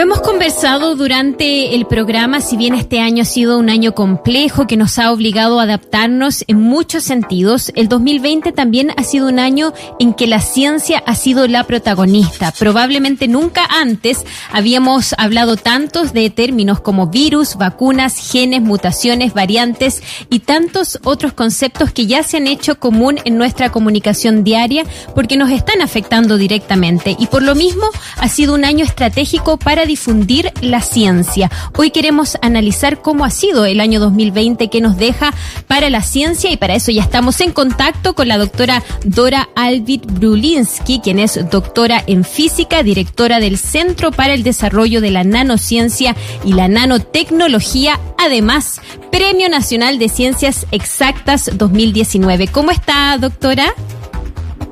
Hemos conversado durante el programa, si bien este año ha sido un año complejo que nos ha obligado a adaptarnos en muchos sentidos, el 2020 también ha sido un año en que la ciencia ha sido la protagonista. Probablemente nunca antes habíamos hablado tantos de términos como virus, vacunas, genes, mutaciones, variantes y tantos otros conceptos que ya se han hecho común en nuestra comunicación diaria porque nos están afectando directamente. Y por lo mismo ha sido un año estratégico para difundir la ciencia. Hoy queremos analizar cómo ha sido el año 2020 que nos deja para la ciencia y para eso ya estamos en contacto con la doctora Dora Alvit Brulinski, quien es doctora en física, directora del Centro para el Desarrollo de la Nanociencia y la Nanotecnología, además Premio Nacional de Ciencias Exactas 2019. ¿Cómo está, doctora?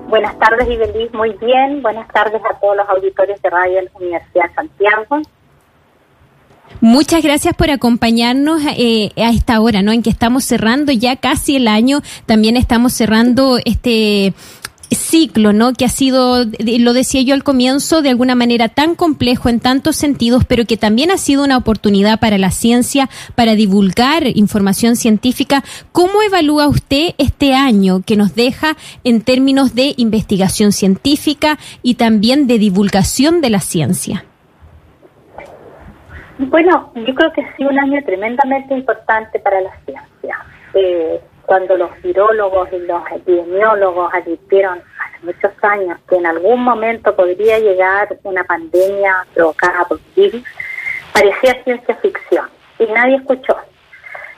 Buenas tardes, Ibeliz. Muy bien. Buenas tardes a todos los auditores de Radio de la Universidad de Santiago. Muchas gracias por acompañarnos eh, a esta hora, ¿no? En que estamos cerrando ya casi el año. También estamos cerrando este ciclo, ¿no? Que ha sido, lo decía yo al comienzo, de alguna manera tan complejo en tantos sentidos, pero que también ha sido una oportunidad para la ciencia, para divulgar información científica. ¿Cómo evalúa usted este año que nos deja en términos de investigación científica y también de divulgación de la ciencia? Bueno, yo creo que ha sido un año tremendamente importante para la ciencia. Eh, cuando los virólogos y los epidemiólogos advirtieron hace muchos años que en algún momento podría llegar una pandemia provocada por virus, parecía ciencia ficción y nadie escuchó.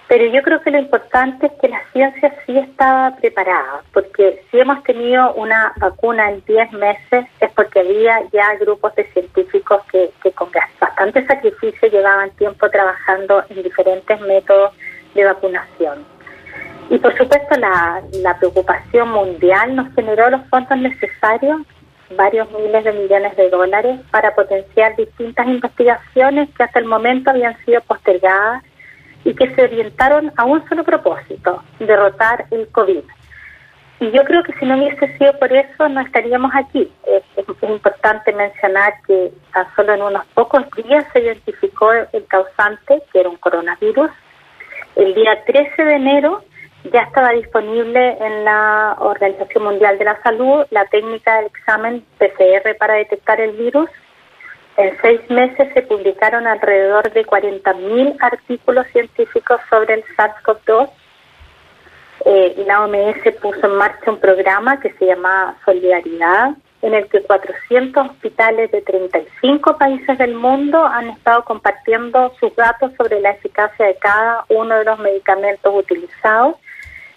Pero yo creo que lo importante es que la ciencia sí estaba preparada, porque si hemos tenido una vacuna en 10 meses es porque había ya grupos de científicos que, que con bastante sacrificio llevaban tiempo trabajando en diferentes métodos de vacunación. Y por supuesto la, preocupación mundial nos generó los fondos necesarios, varios miles de millones de dólares, para potenciar distintas investigaciones que hasta el momento habían sido postergadas y que se orientaron a un solo propósito, derrotar el COVID. Y yo creo que si no hubiese sido por eso, no estaríamos aquí. Es, es, importante mencionar que tan solo en unos pocos días se identificó el causante, que era un coronavirus. El día 13 de enero ya estaba disponible en la Organización Mundial de la Salud la técnica del examen PCR para detectar el virus. En seis meses se publicaron alrededor de 40.000 artículos científicos sobre el SARS-CoV-2 eh, y la OMS puso en marcha un programa que se llama Solidaridad, en el que 400 hospitales de 35 países del mundo han estado compartiendo sus datos sobre la eficacia de cada uno de los medicamentos utilizados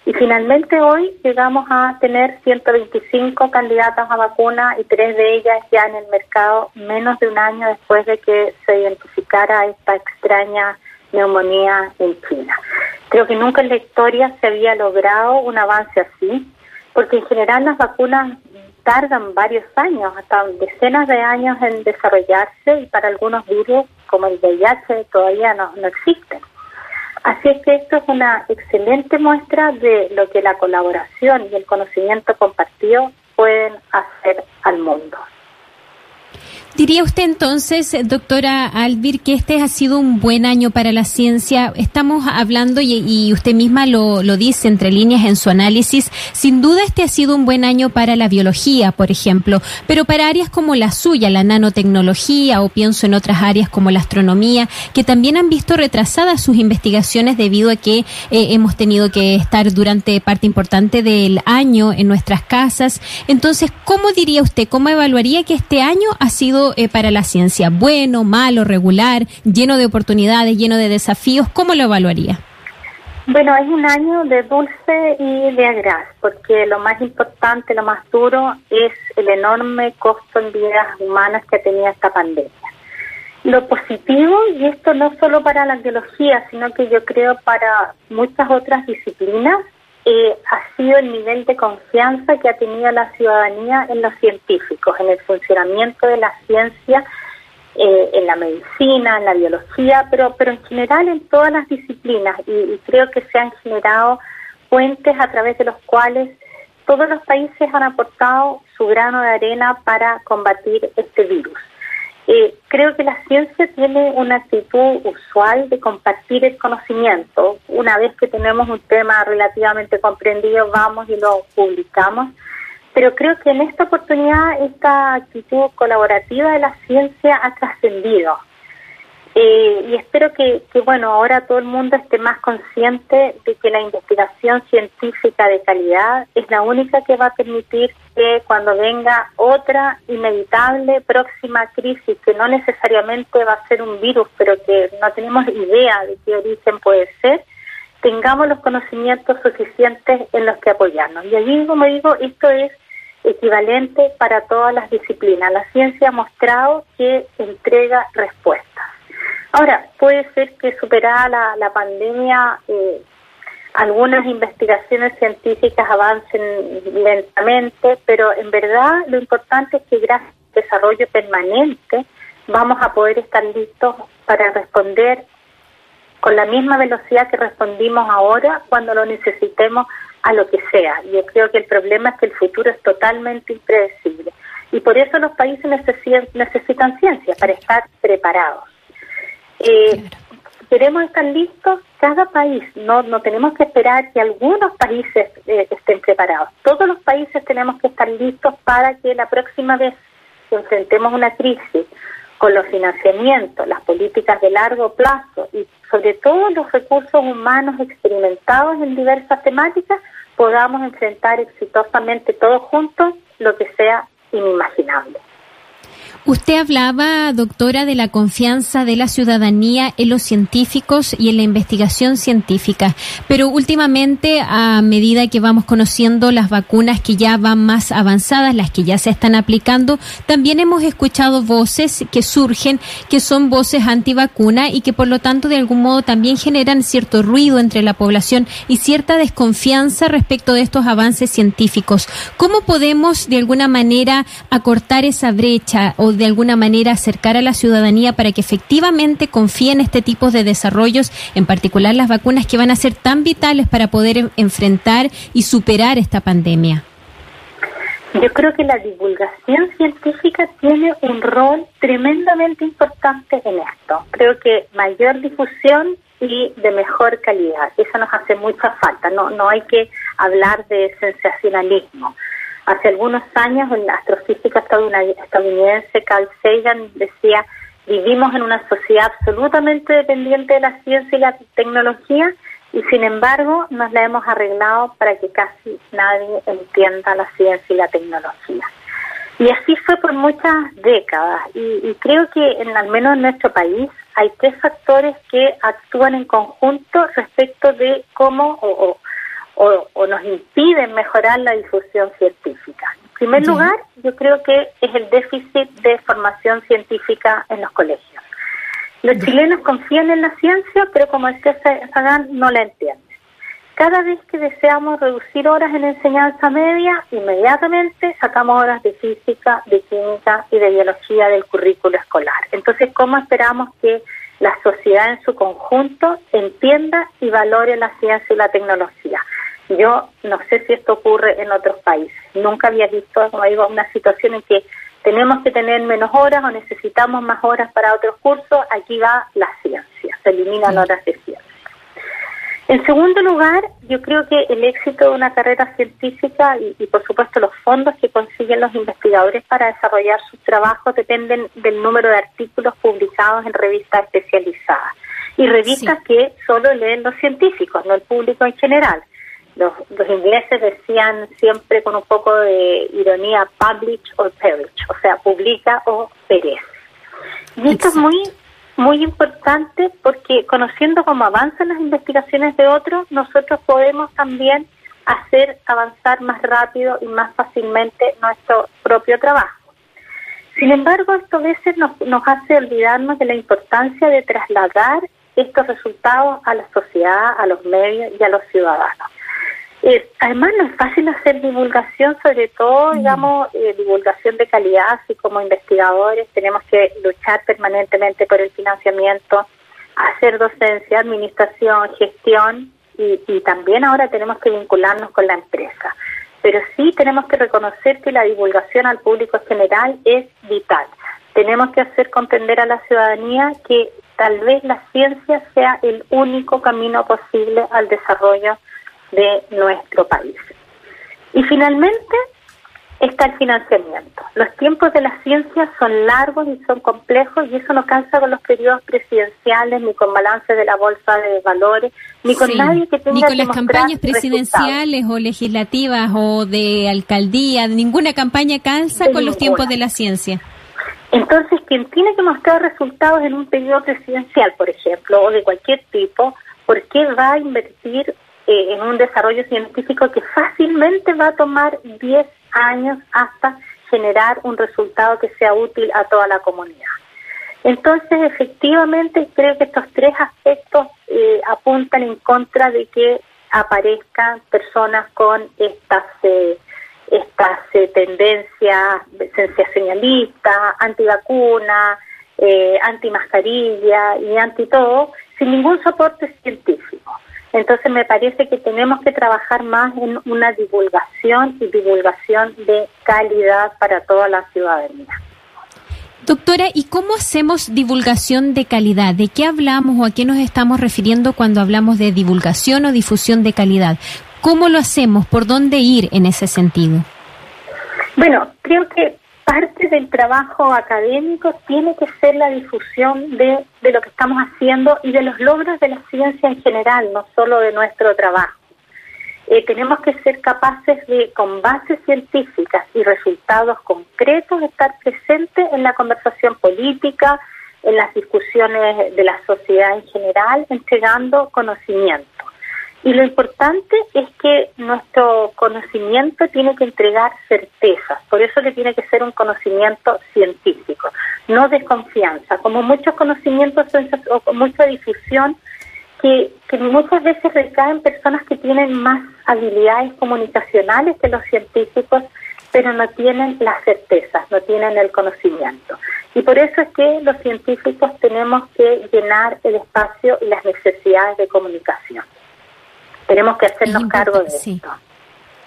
y finalmente hoy llegamos a tener 125 candidatas a vacuna y tres de ellas ya en el mercado menos de un año después de que se identificara esta extraña neumonía en China. Creo que nunca en la historia se había logrado un avance así, porque en general las vacunas tardan varios años, hasta decenas de años en desarrollarse y para algunos virus como el VIH todavía no, no existen. Así es que esto es una excelente muestra de lo que la colaboración y el conocimiento compartido pueden hacer al mundo. ¿Diría usted entonces, doctora Albir, que este ha sido un buen año para la ciencia? Estamos hablando, y, usted misma lo, dice entre líneas en su análisis, sin duda este ha sido un buen año para la biología, por ejemplo, pero para áreas como la suya, la nanotecnología, o pienso en otras áreas como la astronomía, que también han visto retrasadas sus investigaciones debido a que eh, hemos tenido que estar durante parte importante del año en nuestras casas. Entonces, ¿cómo diría usted, cómo evaluaría que este año ha sido eh, para la ciencia? ¿Bueno, malo, regular, lleno de oportunidades, lleno de desafíos? ¿Cómo lo evaluaría? Bueno, es un año de dulce y de agraz, porque lo más importante, lo más duro, es el enorme costo en vidas humanas que tenía esta pandemia. Lo positivo, y esto no solo para la biología, sino que yo creo para muchas otras disciplinas, eh, ha sido el nivel de confianza que ha tenido la ciudadanía en los científicos, en el funcionamiento de la ciencia, eh, en la medicina, en la biología, pero, pero en general en todas las disciplinas. Y, creo que se han generado puentes a través de los cuales todos los países han aportado su grano de arena para combatir este virus. Eh, creo que la ciencia tiene una actitud usual de compartir el conocimiento. Una vez que tenemos un tema relativamente comprendido, vamos y lo publicamos. Pero creo que en esta oportunidad esta actitud colaborativa de la ciencia ha trascendido. Eh, y espero que, que, bueno, ahora todo el mundo esté más consciente de que la investigación científica de calidad es la única que va a permitir que cuando venga otra inevitable próxima crisis, que no necesariamente va a ser un virus, pero que no tenemos idea de qué origen puede ser, tengamos los conocimientos suficientes en los que apoyarnos. Y allí, como digo, esto es equivalente para todas las disciplinas. La ciencia ha mostrado que entrega respuestas. Ahora, puede ser que superada la, la pandemia, eh, algunas investigaciones científicas avancen lentamente, pero en verdad lo importante es que gracias al desarrollo permanente vamos a poder estar listos para responder con la misma velocidad que respondimos ahora cuando lo necesitemos a lo que sea. Yo creo que el problema es que el futuro es totalmente impredecible y por eso los países necesitan, necesitan ciencia para estar preparados. Eh, Queremos estar listos cada país, no, no tenemos que esperar que algunos países eh, estén preparados. Todos los países tenemos que estar listos para que la próxima vez que enfrentemos una crisis con los financiamientos, las políticas de largo plazo y sobre todo los recursos humanos experimentados en diversas temáticas, podamos enfrentar exitosamente todos juntos lo que sea inimaginable. Usted hablaba, doctora, de la confianza de la ciudadanía en los científicos y en la investigación científica, pero últimamente, a medida que vamos conociendo las vacunas que ya van más avanzadas, las que ya se están aplicando, también hemos escuchado voces que surgen que son voces antivacuna y que por lo tanto de algún modo también generan cierto ruido entre la población y cierta desconfianza respecto de estos avances científicos. ¿Cómo podemos de alguna manera acortar esa brecha o de alguna manera acercar a la ciudadanía para que efectivamente confíe en este tipo de desarrollos, en particular las vacunas que van a ser tan vitales para poder enfrentar y superar esta pandemia? Yo creo que la divulgación científica tiene un rol tremendamente importante en esto. Creo que mayor difusión y de mejor calidad. Eso nos hace mucha falta. No, no hay que hablar de sensacionalismo. Hace algunos años, el astrofísico estadounidense Carl Sagan decía, vivimos en una sociedad absolutamente dependiente de la ciencia y la tecnología y sin embargo nos la hemos arreglado para que casi nadie entienda la ciencia y la tecnología. Y así fue por muchas décadas y, creo que en, al menos en nuestro país hay tres factores que actúan en conjunto respecto de cómo o o, nos impiden mejorar la difusión científica. En primer lugar, yo creo que es el déficit de formación científica en los colegios. Los chilenos confían en la ciencia, pero como decía Sagan, no la entienden. Cada vez que deseamos reducir horas en enseñanza media, inmediatamente sacamos horas de física, de química y de biología del currículo escolar. Entonces, ¿cómo esperamos que la sociedad en su conjunto entienda y valore la ciencia y la tecnología? Yo no sé si esto ocurre en otros países. Nunca había visto, como digo, una situación en que tenemos que tener menos horas o necesitamos más horas para otros cursos. Aquí va la ciencia, se eliminan horas de ciencia. En segundo lugar, yo creo que el éxito de una carrera científica y, y, por supuesto los fondos que consiguen los investigadores para desarrollar sus trabajos dependen del número de artículos publicados en revistas especializadas y revistas que solo leen los científicos, no el público en general. Los, ingleses decían siempre con un poco de ironía publish or perish, o sea, publica o perece. Y esto es muy muy importante porque conociendo cómo avanzan las investigaciones de otros, nosotros podemos también hacer avanzar más rápido y más fácilmente nuestro propio trabajo. Sin embargo, esto a veces nos, nos hace olvidarnos de la importancia de trasladar estos resultados a la sociedad, a los medios y a los ciudadanos. Eh, además, no es fácil hacer divulgación, sobre todo, mm. digamos, eh, divulgación de calidad, así como investigadores, tenemos que luchar permanentemente por el financiamiento, hacer docencia, administración, gestión y, y también ahora tenemos que vincularnos con la empresa. Pero sí tenemos que reconocer que la divulgación al público general es vital. tenemos que hacer comprender a la ciudadanía que tal vez la ciencia sea el único camino posible al desarrollo de nuestro país. Y finalmente está el financiamiento. Los tiempos de la ciencia son largos y son complejos y eso no cansa con los periodos presidenciales, ni con balance de la bolsa de valores, ni con nadie que tenga Ni con las campañas presidenciales o legislativas o de alcaldía, ninguna campaña cansa con los tiempos de la ciencia. Entonces, quien tiene que mostrar resultados en un periodo presidencial, por ejemplo, o de cualquier tipo, ¿por qué va a invertir eh, en un desarrollo científico que fácilmente va a tomar 10 años hasta generar un resultado que sea útil a toda la comunidad? Entonces, efectivamente, creo que estos tres aspectos eh, apuntan en contra de que aparezcan personas con estas... Eh, estas eh, tendencias sensacionalistas, antivacuna, eh, antimascarilla y anti todo, sin ningún soporte científico. Entonces me parece que tenemos que trabajar más en una divulgación y divulgación de calidad para toda la ciudadanía. Doctora, ¿y cómo hacemos divulgación de calidad? ¿De qué hablamos o a qué nos estamos refiriendo cuando hablamos de divulgación o difusión de calidad? ¿Cómo lo hacemos? ¿Por dónde ir en ese sentido? Bueno, creo que parte del trabajo académico tiene que ser la difusión de, de lo que estamos haciendo y de los logros de la ciencia en general, no solo de nuestro trabajo. Eh, tenemos que ser capaces de, con bases científicas y resultados concretos, estar presentes en la conversación política, en las discusiones de la sociedad en general, entregando conocimiento. Y lo importante es que nuestro conocimiento tiene que entregar certezas, por eso que tiene que ser un conocimiento científico, no desconfianza, como muchos conocimientos o mucha difusión que, que muchas veces recaen personas que tienen más habilidades comunicacionales que los científicos, pero no tienen las certezas, no tienen el conocimiento. Y por eso es que los científicos tenemos que llenar el espacio y las necesidades de comunicación. Tenemos que hacernos cargo de esto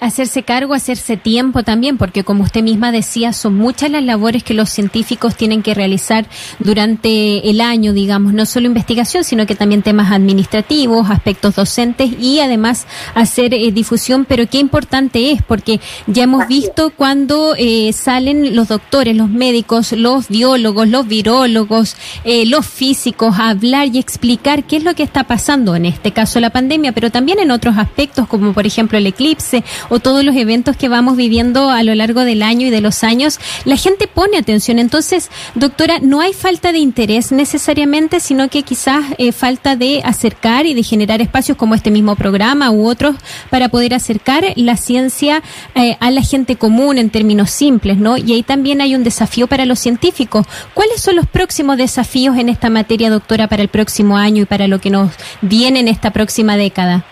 hacerse cargo, hacerse tiempo también, porque como usted misma decía, son muchas las labores que los científicos tienen que realizar durante el año, digamos, no solo investigación, sino que también temas administrativos, aspectos docentes y además hacer eh, difusión, pero qué importante es, porque ya hemos visto cuando eh, salen los doctores, los médicos, los biólogos, los virólogos, eh, los físicos a hablar y explicar qué es lo que está pasando, en este caso la pandemia, pero también en otros aspectos, como por ejemplo el eclipse o todos los eventos que vamos viviendo a lo largo del año y de los años, la gente pone atención. Entonces, doctora, no hay falta de interés necesariamente, sino que quizás eh, falta de acercar y de generar espacios como este mismo programa u otros para poder acercar la ciencia eh, a la gente común en términos simples, ¿no? Y ahí también hay un desafío para los científicos. ¿Cuáles son los próximos desafíos en esta materia, doctora, para el próximo año y para lo que nos viene en esta próxima década?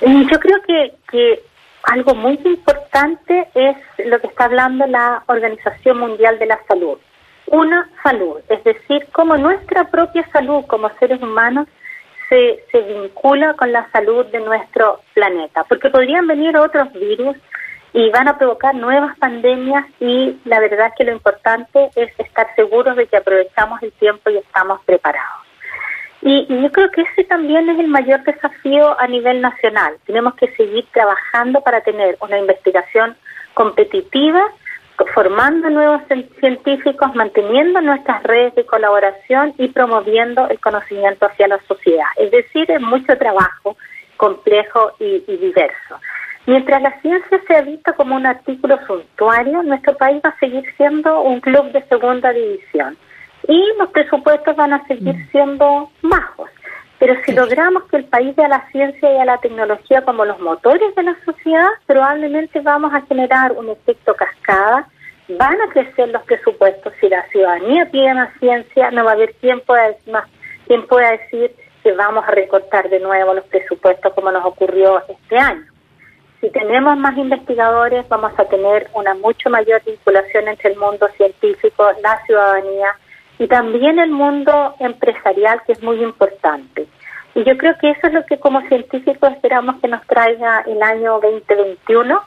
Yo creo que, que algo muy importante es lo que está hablando la Organización Mundial de la Salud. Una salud, es decir, cómo nuestra propia salud como seres humanos se, se vincula con la salud de nuestro planeta, porque podrían venir otros virus y van a provocar nuevas pandemias y la verdad que lo importante es estar seguros de que aprovechamos el tiempo y estamos preparados. Y, yo creo que ese también es el mayor desafío a nivel nacional. Tenemos que seguir trabajando para tener una investigación competitiva, formando nuevos científicos, manteniendo nuestras redes de colaboración y promoviendo el conocimiento hacia la sociedad. Es decir, es mucho trabajo complejo y, y diverso. Mientras la ciencia se ha visto como un artículo suntuario, nuestro país va a seguir siendo un club de segunda división y los presupuestos van a seguir mm. siendo bajos. Pero si logramos que el país vea la ciencia y a la tecnología como los motores de la sociedad, probablemente vamos a generar un efecto cascada, van a crecer los presupuestos. Si la ciudadanía pide más ciencia, no va a haber quien pueda, más, pueda decir que vamos a recortar de nuevo los presupuestos como nos ocurrió este año. Si tenemos más investigadores, vamos a tener una mucho mayor vinculación entre el mundo científico, la ciudadanía, y también el mundo empresarial, que es muy importante. Y yo creo que eso es lo que como científicos esperamos que nos traiga el año 2021.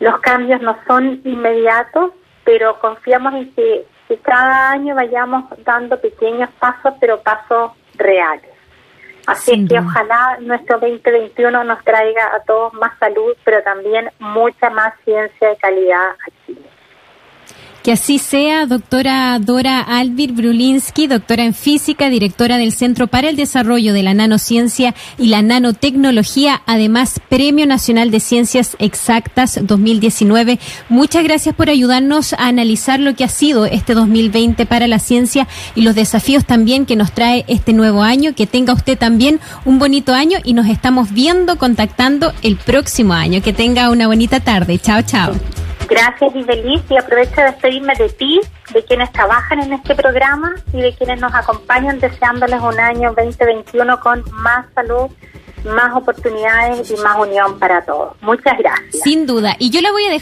Los cambios no son inmediatos, pero confiamos en que y cada año vayamos dando pequeños pasos, pero pasos reales. Así que ojalá nuestro 2021 nos traiga a todos más salud, pero también mucha más ciencia de calidad aquí. Que así sea, doctora Dora Alvir Brulinsky, doctora en física, directora del Centro para el Desarrollo de la Nanociencia y la Nanotecnología, además Premio Nacional de Ciencias Exactas 2019. Muchas gracias por ayudarnos a analizar lo que ha sido este 2020 para la ciencia y los desafíos también que nos trae este nuevo año. Que tenga usted también un bonito año y nos estamos viendo, contactando el próximo año. Que tenga una bonita tarde. Chao, chao. Gracias, Isabeliz, y aprovecho de despedirme de ti, de quienes trabajan en este programa y de quienes nos acompañan, deseándoles un año 2021 con más salud, más oportunidades y más unión para todos. Muchas gracias. Sin duda. Y yo le voy a dejar